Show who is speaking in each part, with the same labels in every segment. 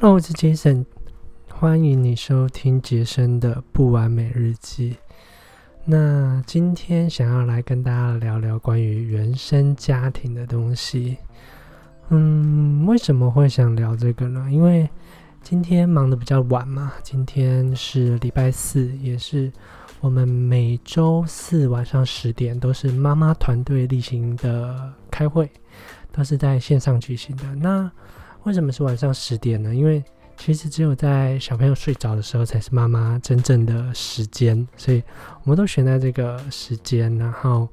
Speaker 1: Hello，我是杰森欢迎你收听杰森的不完美日记。那今天想要来跟大家聊聊关于原生家庭的东西。嗯，为什么会想聊这个呢？因为今天忙得比较晚嘛，今天是礼拜四，也是我们每周四晚上十点都是妈妈团队例行的开会，都是在线上举行的。那为什么是晚上十点呢？因为其实只有在小朋友睡着的时候，才是妈妈真正的时间，所以我们都选在这个时间，然后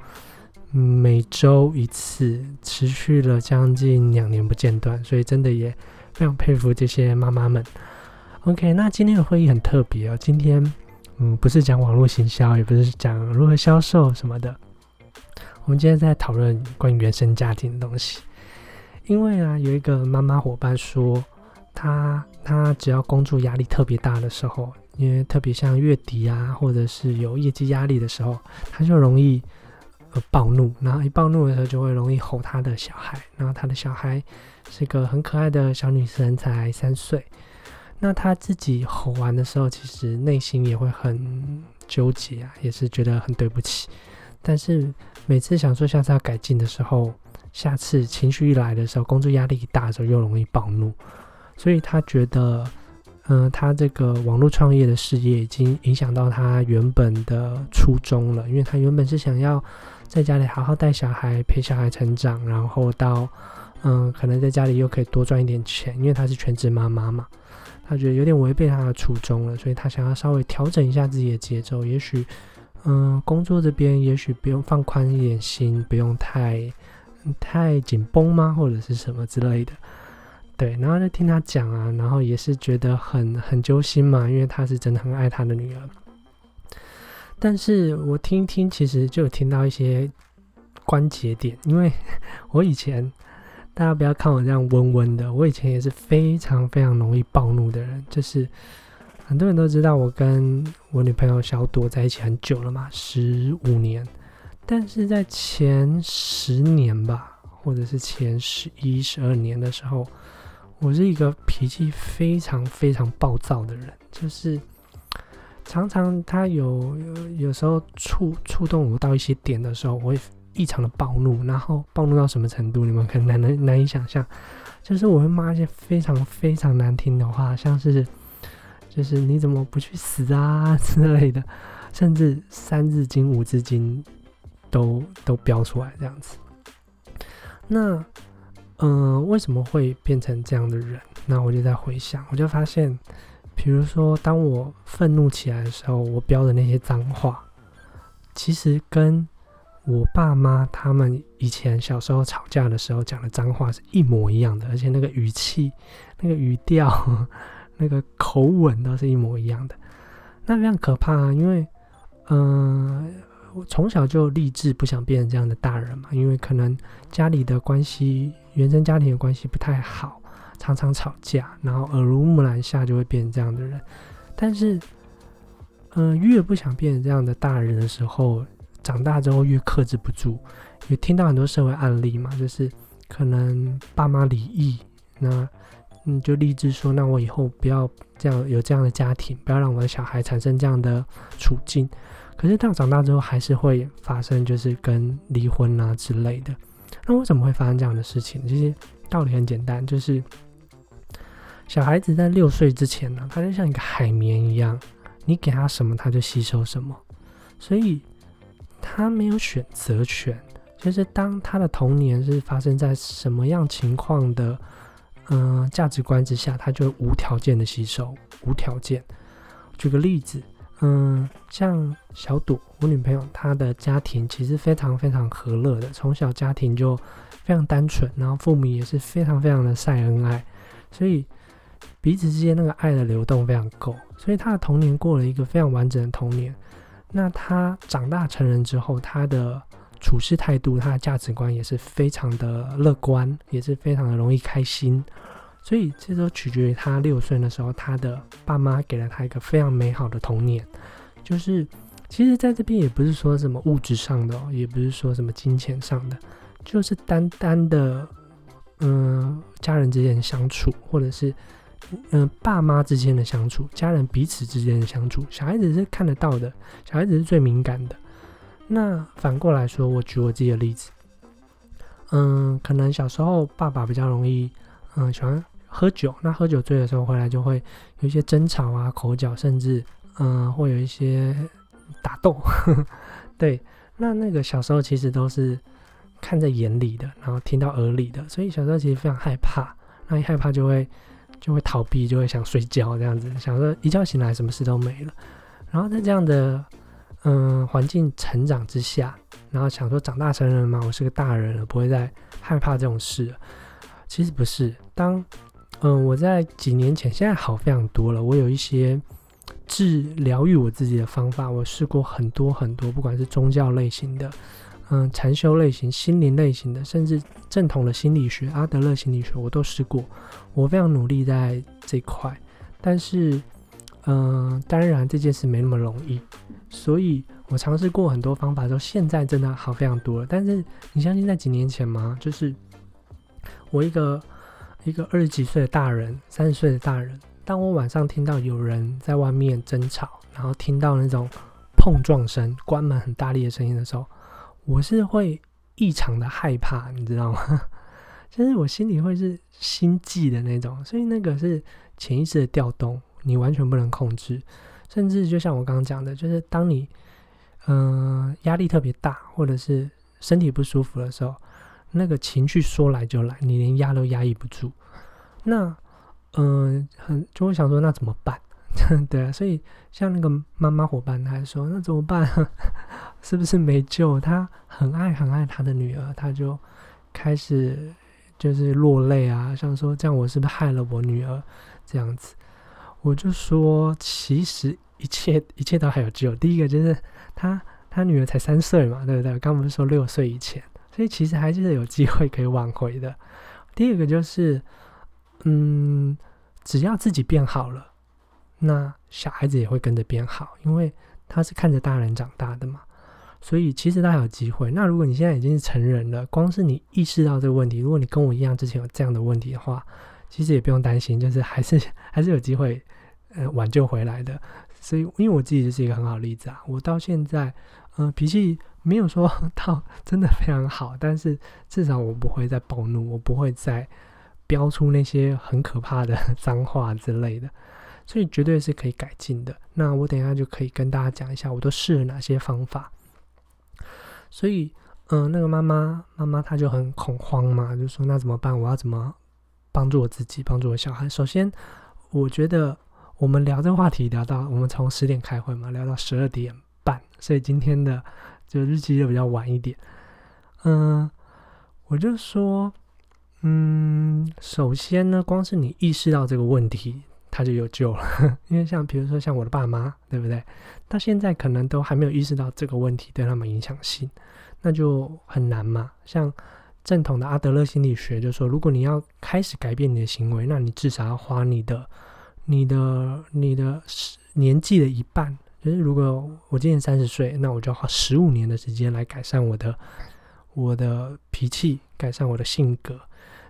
Speaker 1: 每周一次，持续了将近两年不间断，所以真的也非常佩服这些妈妈们。OK，那今天的会议很特别哦，今天嗯不是讲网络行销，也不是讲如何销售什么的，我们今天在讨论关于原生家庭的东西。因为啊，有一个妈妈伙伴说，她她只要工作压力特别大的时候，因为特别像月底啊，或者是有业绩压力的时候，她就容易呃暴怒，然后一暴怒的时候就会容易吼她的小孩，然后她的小孩是个很可爱的小女生，才三岁，那她自己吼完的时候，其实内心也会很纠结啊，也是觉得很对不起，但是每次想说下次要改进的时候。下次情绪一来的时候，工作压力一大的时候，又容易暴怒，所以他觉得，嗯，他这个网络创业的事业已经影响到他原本的初衷了，因为他原本是想要在家里好好带小孩，陪小孩成长，然后到，嗯，可能在家里又可以多赚一点钱，因为他是全职妈妈嘛，他觉得有点违背他的初衷了，所以他想要稍微调整一下自己的节奏，也许，嗯，工作这边也许不用放宽一点心，不用太。太紧绷吗，或者是什么之类的？对，然后就听他讲啊，然后也是觉得很很揪心嘛，因为他是真的很爱他的女儿。但是我听一听，其实就听到一些关节点，因为我以前大家不要看我这样温温的，我以前也是非常非常容易暴怒的人，就是很多人都知道我跟我女朋友小朵在一起很久了嘛，十五年。但是在前十年吧，或者是前十一、十二年的时候，我是一个脾气非常非常暴躁的人，就是常常他有有时候触触动我到一些点的时候，我会异常的暴怒，然后暴怒到什么程度，你们可能难难难以想象，就是我会骂一些非常非常难听的话，像是就是你怎么不去死啊之类的，甚至三字经、五字经。都都标出来这样子，那嗯，为什么会变成这样的人？那我就在回想，我就发现，比如说，当我愤怒起来的时候，我标的那些脏话，其实跟我爸妈他们以前小时候吵架的时候讲的脏话是一模一样的，而且那个语气、那个语调、那个口吻都是一模一样的，那非常可怕啊！因为，嗯。我从小就立志不想变成这样的大人嘛，因为可能家里的关系、原生家庭的关系不太好，常常吵架，然后耳濡目染下就会变成这样的人。但是，嗯，越不想变成这样的大人的时候，长大之后越克制不住。也听到很多社会案例嘛，就是可能爸妈离异，那嗯就立志说，那我以后不要这样有这样的家庭，不要让我的小孩产生这样的处境。可是到长大之后，还是会发生，就是跟离婚啊之类的。那为什么会发生这样的事情？其实道理很简单，就是小孩子在六岁之前呢，他就像一个海绵一样，你给他什么，他就吸收什么，所以他没有选择权。就是当他的童年是发生在什么样情况的，嗯，价值观之下，他就无条件的吸收，无条件。举个例子。嗯，像小朵，我女朋友，她的家庭其实非常非常和乐的，从小家庭就非常单纯，然后父母也是非常非常的晒恩爱，所以彼此之间那个爱的流动非常够，所以她的童年过了一个非常完整的童年。那她长大成人之后，她的处事态度、她的价值观也是非常的乐观，也是非常的容易开心。所以这都取决于他六岁的时候，他的爸妈给了他一个非常美好的童年。就是，其实在这边也不是说什么物质上的，也不是说什么金钱上的，就是单单的，嗯，家人之间相处，或者是嗯，爸妈之间的相处，家人彼此之间的相处，小孩子是看得到的，小孩子是最敏感的。那反过来说，我举我自己的例子，嗯，可能小时候爸爸比较容易，嗯，喜欢喝酒，那喝酒醉的时候回来就会有一些争吵啊、口角，甚至嗯，会有一些打斗。对，那那个小时候其实都是看在眼里的，然后听到耳里的，所以小时候其实非常害怕，那一害怕就会。就会逃避，就会想睡觉这样子，想说一觉醒来什么事都没了。然后在这样的嗯环境成长之下，然后想说长大成人嘛，我是个大人了，不会再害怕这种事。其实不是，当嗯我在几年前，现在好非常多了。我有一些治疗愈我自己的方法，我试过很多很多，不管是宗教类型的。嗯，禅修类型、心灵类型的，甚至正统的心理学、阿德勒心理学，我都试过。我非常努力在这块，但是，嗯，当然这件事没那么容易。所以我尝试过很多方法之后，现在真的好非常多了。但是你相信在几年前吗？就是我一个一个二十几岁的大人、三十岁的大人，当我晚上听到有人在外面争吵，然后听到那种碰撞声、关门很大力的声音的时候，我是会异常的害怕，你知道吗？就是我心里会是心悸的那种，所以那个是潜意识的调动，你完全不能控制。甚至就像我刚刚讲的，就是当你嗯压力特别大，或者是身体不舒服的时候，那个情绪说来就来，你连压都压抑不住。那嗯，很就会想说，那怎么办？对啊，所以像那个妈妈伙伴，他说那怎么办？是不是没救？他很爱很爱他的女儿，他就开始就是落泪啊，像说这样我是不是害了我女儿？这样子，我就说其实一切一切都还有救。第一个就是他他女儿才三岁嘛，对不对？刚不是说六岁以前，所以其实还是有机会可以挽回的。第二个就是，嗯，只要自己变好了。那小孩子也会跟着变好，因为他是看着大人长大的嘛，所以其实他有机会。那如果你现在已经是成人了，光是你意识到这个问题，如果你跟我一样之前有这样的问题的话，其实也不用担心，就是还是还是有机会呃挽救回来的。所以因为我自己就是一个很好的例子啊，我到现在嗯脾气没有说 到真的非常好，但是至少我不会再暴怒，我不会再飙出那些很可怕的 脏话之类的。所以绝对是可以改进的。那我等一下就可以跟大家讲一下，我都试了哪些方法。所以，嗯，那个妈妈妈妈她就很恐慌嘛，就说那怎么办？我要怎么帮助我自己，帮助我小孩？首先，我觉得我们聊这个话题聊到我们从十点开会嘛，聊到十二点半，所以今天的就日期就比较晚一点。嗯，我就说，嗯，首先呢，光是你意识到这个问题。他就有救了，因为像比如说像我的爸妈，对不对？到现在可能都还没有意识到这个问题对他们影响性，那就很难嘛。像正统的阿德勒心理学就说，如果你要开始改变你的行为，那你至少要花你的、你的、你的年纪的一半。就是如果我今年三十岁，那我就花十五年的时间来改善我的、我的脾气，改善我的性格。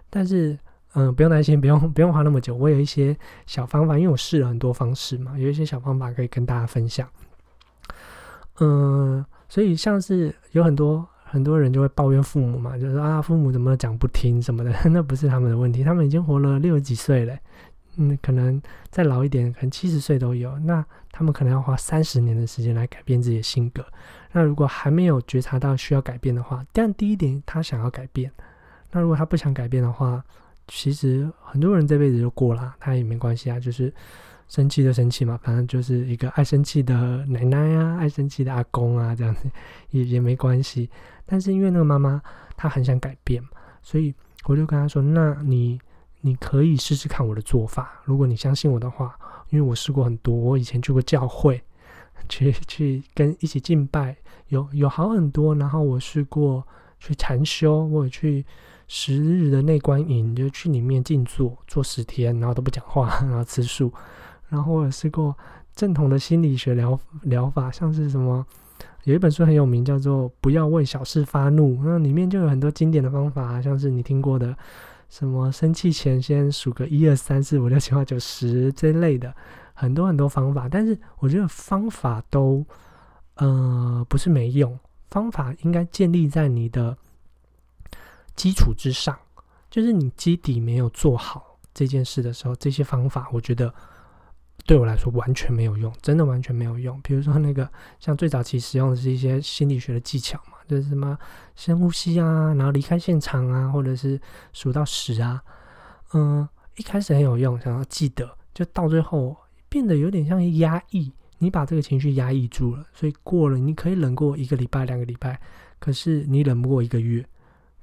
Speaker 1: 但是嗯，不用担心，不用不用花那么久。我有一些小方法，因为我试了很多方式嘛，有一些小方法可以跟大家分享。嗯，所以像是有很多很多人就会抱怨父母嘛，就是啊，父母怎么讲不听什么的，那不是他们的问题，他们已经活了六十几岁了，嗯，可能再老一点，可能七十岁都有。那他们可能要花三十年的时间来改变自己的性格。那如果还没有觉察到需要改变的话，但第一点他想要改变，那如果他不想改变的话，其实很多人这辈子就过了，他也没关系啊，就是生气就生气嘛，反正就是一个爱生气的奶奶啊，爱生气的阿公啊，这样子也也没关系。但是因为那个妈妈她很想改变，所以我就跟她说：“那你你可以试试看我的做法，如果你相信我的话，因为我试过很多，我以前去过教会，去去跟一起敬拜，有有好很多。然后我试过去禅修，我去。”十日的内观营，就去里面静坐做十天，然后都不讲话，然后吃素。然后我试过正统的心理学疗疗法，像是什么，有一本书很有名，叫做《不要为小事发怒》，那里面就有很多经典的方法，像是你听过的什么生气前先数个一二三四五六七八九十这类的，很多很多方法。但是我觉得方法都呃不是没用，方法应该建立在你的基础之上，就是你基底没有做好这件事的时候，这些方法我觉得。对我来说完全没有用，真的完全没有用。比如说那个，像最早期使用的是一些心理学的技巧嘛，就是什么深呼吸啊，然后离开现场啊，或者是数到十啊，嗯，一开始很有用，想要记得，就到最后变得有点像压抑，你把这个情绪压抑住了，所以过了，你可以忍过一个礼拜、两个礼拜，可是你忍不过一个月，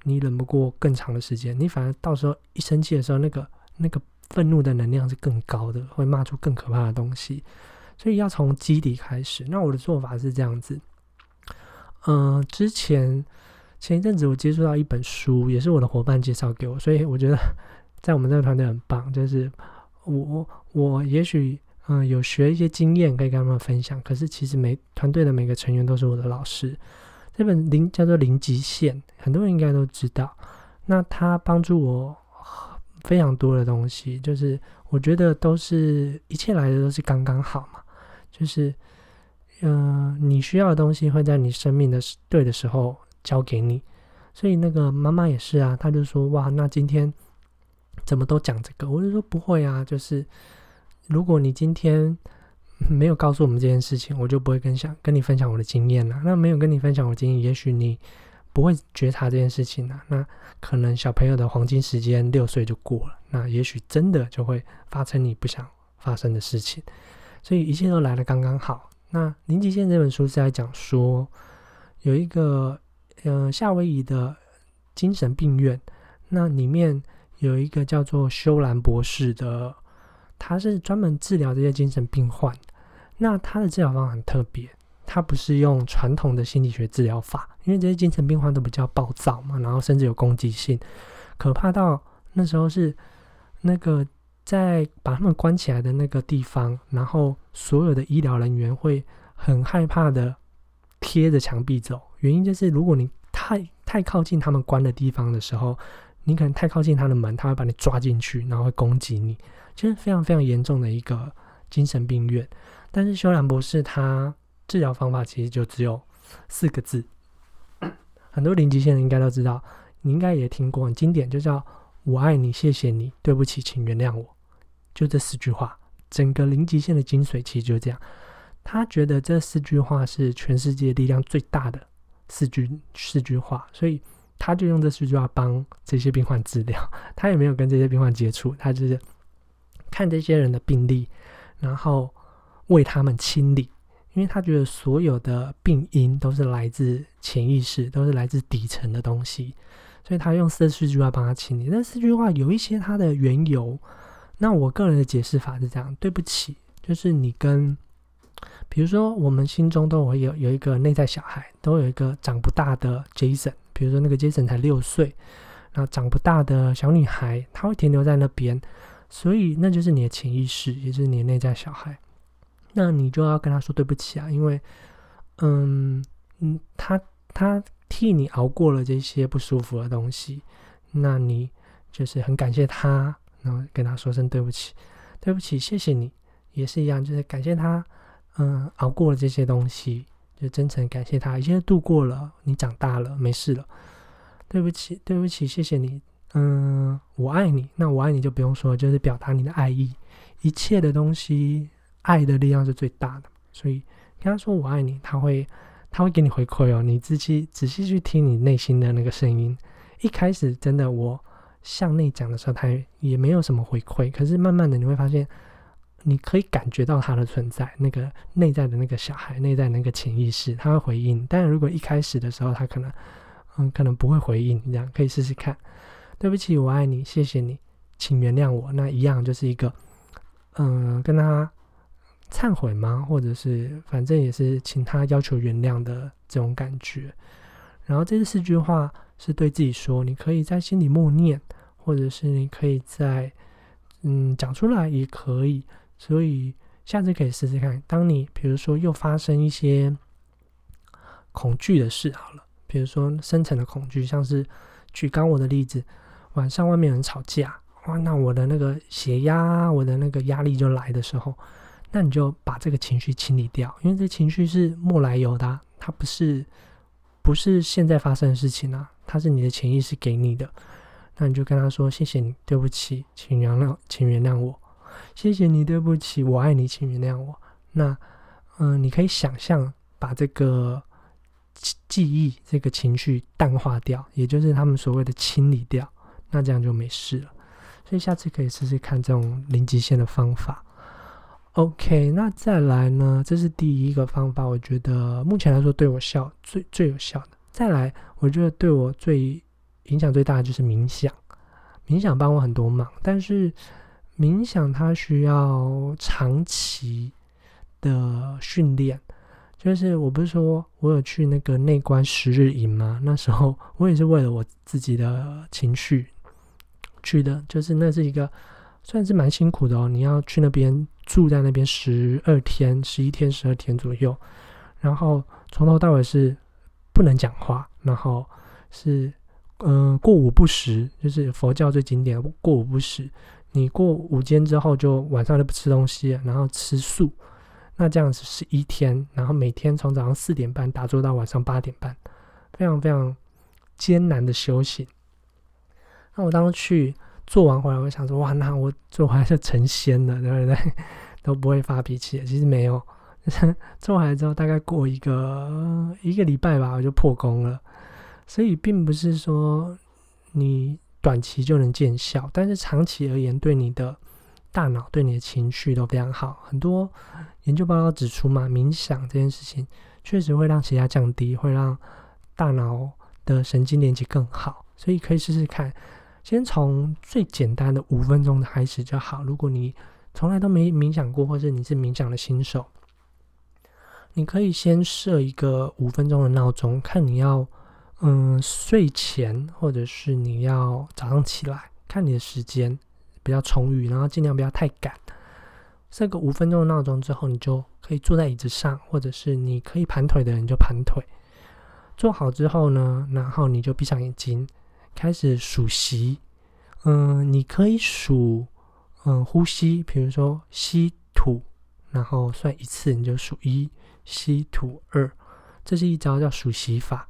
Speaker 1: 你忍不过更长的时间，你反而到时候一生气的时候，那个那个。愤怒的能量是更高的，会骂出更可怕的东西，所以要从基底开始。那我的做法是这样子，嗯，之前前一阵子我接触到一本书，也是我的伙伴介绍给我，所以我觉得 在我们这个团队很棒。就是我我我也许嗯有学一些经验可以跟他们分享，可是其实每团队的每个成员都是我的老师。这本零叫做零极限，很多人应该都知道。那他帮助我。非常多的东西，就是我觉得都是一切来的都是刚刚好嘛。就是，嗯，你需要的东西会在你生命的对的时候交给你。所以那个妈妈也是啊，她就说：“哇，那今天怎么都讲这个？”我就说：“不会啊，就是如果你今天没有告诉我们这件事情，我就不会跟想跟你分享我的经验了。那没有跟你分享我经验，也许你。”不会觉察这件事情呢？那可能小朋友的黄金时间六岁就过了，那也许真的就会发生你不想发生的事情，所以一切都来得刚刚好。那《零极限》这本书是在讲说，有一个呃夏威夷的精神病院，那里面有一个叫做修兰博士的，他是专门治疗这些精神病患，那他的治疗方法很特别。他不是用传统的心理学治疗法，因为这些精神病患都比较暴躁嘛，然后甚至有攻击性，可怕到那时候是那个在把他们关起来的那个地方，然后所有的医疗人员会很害怕的贴着墙壁走，原因就是如果你太太靠近他们关的地方的时候，你可能太靠近他的门，他会把你抓进去，然后会攻击你，就是非常非常严重的一个精神病院。但是修兰博士他。治疗方法其实就只有四个字，很多零极限人应该都知道，你应该也听过，很经典，就叫“我爱你，谢谢你，对不起，请原谅我”，就这四句话。整个零极限的精髓其实就是这样。他觉得这四句话是全世界力量最大的四句四句话，所以他就用这四句话帮这些病患治疗。他也没有跟这些病患接触，他就是看这些人的病历，然后为他们清理。因为他觉得所有的病因都是来自潜意识，都是来自底层的东西，所以他用四四句话帮他清理。那四句话有一些它的缘由，那我个人的解释法是这样：对不起，就是你跟，比如说我们心中都会有有一个内在小孩，都有一个长不大的 Jason，比如说那个 Jason 才六岁，那长不大的小女孩，她会停留在那边，所以那就是你的潜意识，也就是你的内在小孩。那你就要跟他说对不起啊，因为，嗯嗯，他他替你熬过了这些不舒服的东西，那你就是很感谢他，然后跟他说声对不起，对不起，谢谢你，也是一样，就是感谢他，嗯，熬过了这些东西，就真诚感谢他，一切度过了，你长大了，没事了，对不起，对不起，谢谢你，嗯，我爱你，那我爱你就不用说，就是表达你的爱意，一切的东西。爱的力量是最大的，所以跟他说我爱你，他会他会给你回馈哦。你仔细仔细去听你内心的那个声音。一开始真的我向内讲的时候，他也没有什么回馈。可是慢慢的你会发现，你可以感觉到他的存在，那个内在的那个小孩，内在那个潜意识，他会回应。但如果一开始的时候他可能嗯可能不会回应，这样可以试试看。对不起，我爱你，谢谢你，请原谅我。那一样就是一个嗯跟他。忏悔吗？或者是反正也是请他要求原谅的这种感觉。然后这四句话是对自己说，你可以在心里默念，或者是你可以在嗯讲出来也可以。所以下次可以试试看。当你比如说又发生一些恐惧的事，好了，比如说深层的恐惧，像是举刚我的例子，晚上外面有人吵架，哇，那我的那个血压，我的那个压力就来的时候，那你就把这个情绪清理掉，因为这情绪是莫来由的，它不是不是现在发生的事情啊，它是你的潜意识给你的。那你就跟他说：“谢谢你，对不起，请原谅，请原谅我。谢谢你，对不起，我爱你，请原谅我。”那，嗯，你可以想象把这个记忆、这个情绪淡化掉，也就是他们所谓的清理掉，那这样就没事了。所以下次可以试试看这种零极限的方法。OK，那再来呢？这是第一个方法，我觉得目前来说对我效最最有效的。再来，我觉得对我最。影响最大的就是冥想，冥想帮我很多忙，但是冥想它需要长期的训练。就是我不是说我有去那个内观十日营吗？那时候我也是为了我自己的情绪去的，就是那是一个算是蛮辛苦的哦。你要去那边住在那边十二天、十一天、十二天左右，然后从头到尾是不能讲话，然后是。嗯，过午不食就是佛教最经典的过午不食。你过午间之后，就晚上就不吃东西，然后吃素。那这样子是一天，然后每天从早上四点半打坐到晚上八点半，非常非常艰难的修行。那我当时去做完回来，我想说，哇，那我做完就成仙了，对不对？都不会发脾气。其实没有，做完之后大概过一个一个礼拜吧，我就破功了。所以并不是说你短期就能见效，但是长期而言，对你的大脑、对你的情绪都非常好。很多研究报告指出嘛，冥想这件事情确实会让血压降低，会让大脑的神经连接更好。所以可以试试看，先从最简单的五分钟开始就好。如果你从来都没冥想过，或者你是冥想的新手，你可以先设一个五分钟的闹钟，看你要。嗯，睡前或者是你要早上起来，看你的时间比较充裕，然后尽量不要太赶。设个五分钟的闹钟之后，你就可以坐在椅子上，或者是你可以盘腿的人就盘腿。做好之后呢，然后你就闭上眼睛，开始数息。嗯，你可以数嗯呼吸，比如说吸吐，然后算一次你就数一，吸吐二，这是一招叫数息法。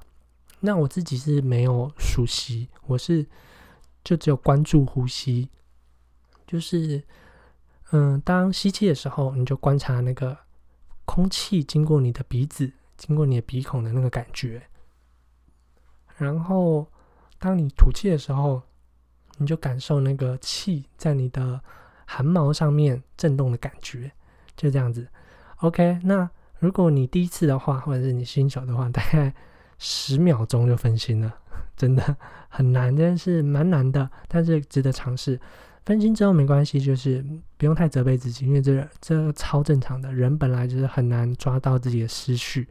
Speaker 1: 那我自己是没有数息，我是就只有关注呼吸，就是嗯，当吸气的时候，你就观察那个空气经过你的鼻子、经过你的鼻孔的那个感觉，然后当你吐气的时候，你就感受那个气在你的汗毛上面震动的感觉，就这样子。OK，那如果你第一次的话，或者是你新手的话，大概。十秒钟就分心了，真的很难，真的是蛮难的，但是值得尝试。分心之后没关系，就是不用太责备自己，因为这这超正常的，人本来就是很难抓到自己的思绪。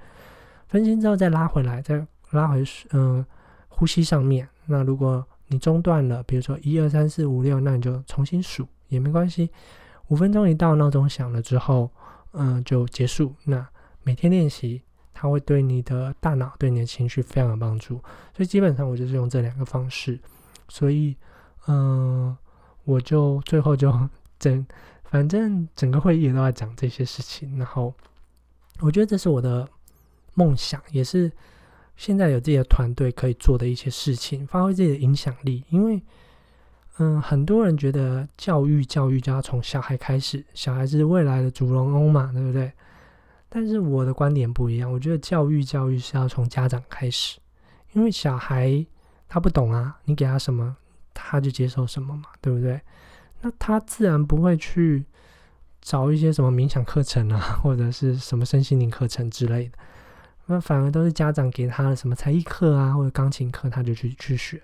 Speaker 1: 分心之后再拉回来，再拉回嗯呼吸上面。那如果你中断了，比如说一二三四五六，那你就重新数也没关系。五分钟一到，闹钟响了之后，嗯就结束。那每天练习。它会对你的大脑、对你的情绪非常有帮助，所以基本上我就是用这两个方式。所以，嗯，我就最后就 整，反正整个会议也都在讲这些事情。然后，我觉得这是我的梦想，也是现在有自己的团队可以做的一些事情，发挥自己的影响力。因为，嗯，很多人觉得教育教育就要从小孩开始，小孩是未来的主人翁嘛，对不对？但是我的观点不一样，我觉得教育教育是要从家长开始，因为小孩他不懂啊，你给他什么他就接受什么嘛，对不对？那他自然不会去找一些什么冥想课程啊，或者是什么身心灵课程之类的，那反而都是家长给他的什么才艺课啊，或者钢琴课，他就去去学。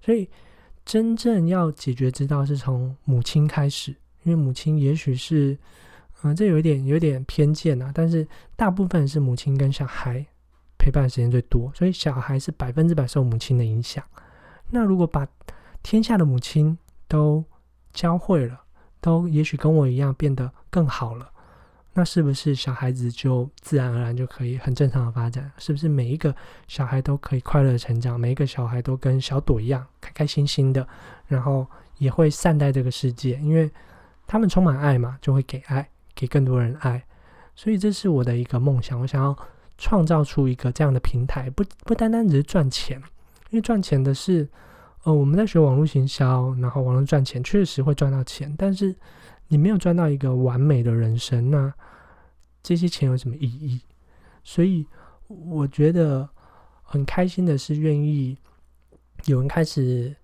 Speaker 1: 所以真正要解决之道是从母亲开始，因为母亲也许是。嗯，这有一点有点偏见啊，但是大部分是母亲跟小孩陪伴时间最多，所以小孩是百分之百受母亲的影响。那如果把天下的母亲都教会了，都也许跟我一样变得更好了，那是不是小孩子就自然而然就可以很正常的发展？是不是每一个小孩都可以快乐成长？每一个小孩都跟小朵一样开开心心的，然后也会善待这个世界，因为他们充满爱嘛，就会给爱，给更多人爱。所以这是我的一个梦想，我想要创造出一个这样的平台，不不单单只是赚钱，因为赚钱的是，呃，我们在学网络行销，然后网络赚钱确实会赚到钱，但是你没有赚到一个完美的人生，那。这些钱有什么意义？所以我觉得很开心的是，愿意有人开始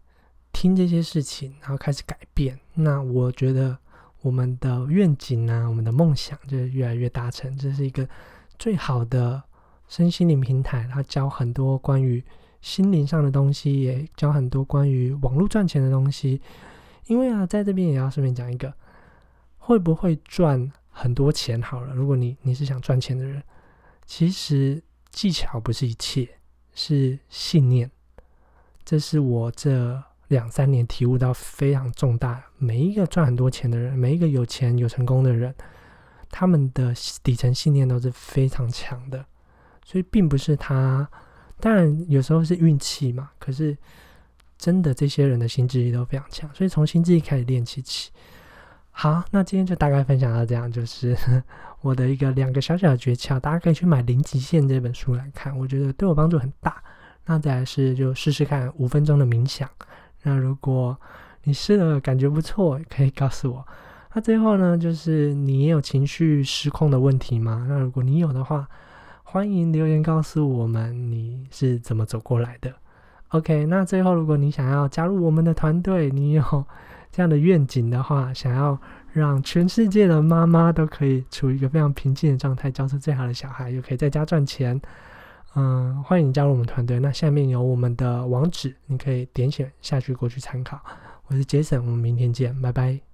Speaker 1: 听这些事情，然后开始改变。那我觉得我们的愿景呢，我们的梦想就越来越达成。这是一个最好的身心灵平台，它教很多关于心灵上的东西，也教很多关于网络赚钱的东西。因为啊，在这边也要顺便讲一个，会不会赚？很多钱好了，如果你你是想赚钱的人，其实技巧不是一切，是信念。这是我这两三年体悟到非常重大。每一个赚很多钱的人，每一个有钱有成功的人，他们的底层信念都是非常强的。所以并不是他，当然有时候是运气嘛。可是真的，这些人的心智力都非常强。所以从心智力开始练起起。好，那今天就大概分享到这样，就是 我的一个两个小小的诀窍，大家可以去买《零极限》这本书来看，我觉得对我帮助很大。那再来是就试试看五分钟的冥想，那如果你试了感觉不错，可以告诉我。那最后呢，就是你也有情绪失控的问题吗？那如果你有的话，欢迎留言告诉我们你是怎么走过来的。OK，那最后如果你想要加入我们的团队，你有。这样的愿景的话，想要让全世界的妈妈都可以处于一个非常平静的状态，教出最好的小孩，又可以在家赚钱。嗯，欢迎加入我们团队。那下面有我们的网址，你可以点选下去过去参考。我是杰森，我们明天见，拜拜。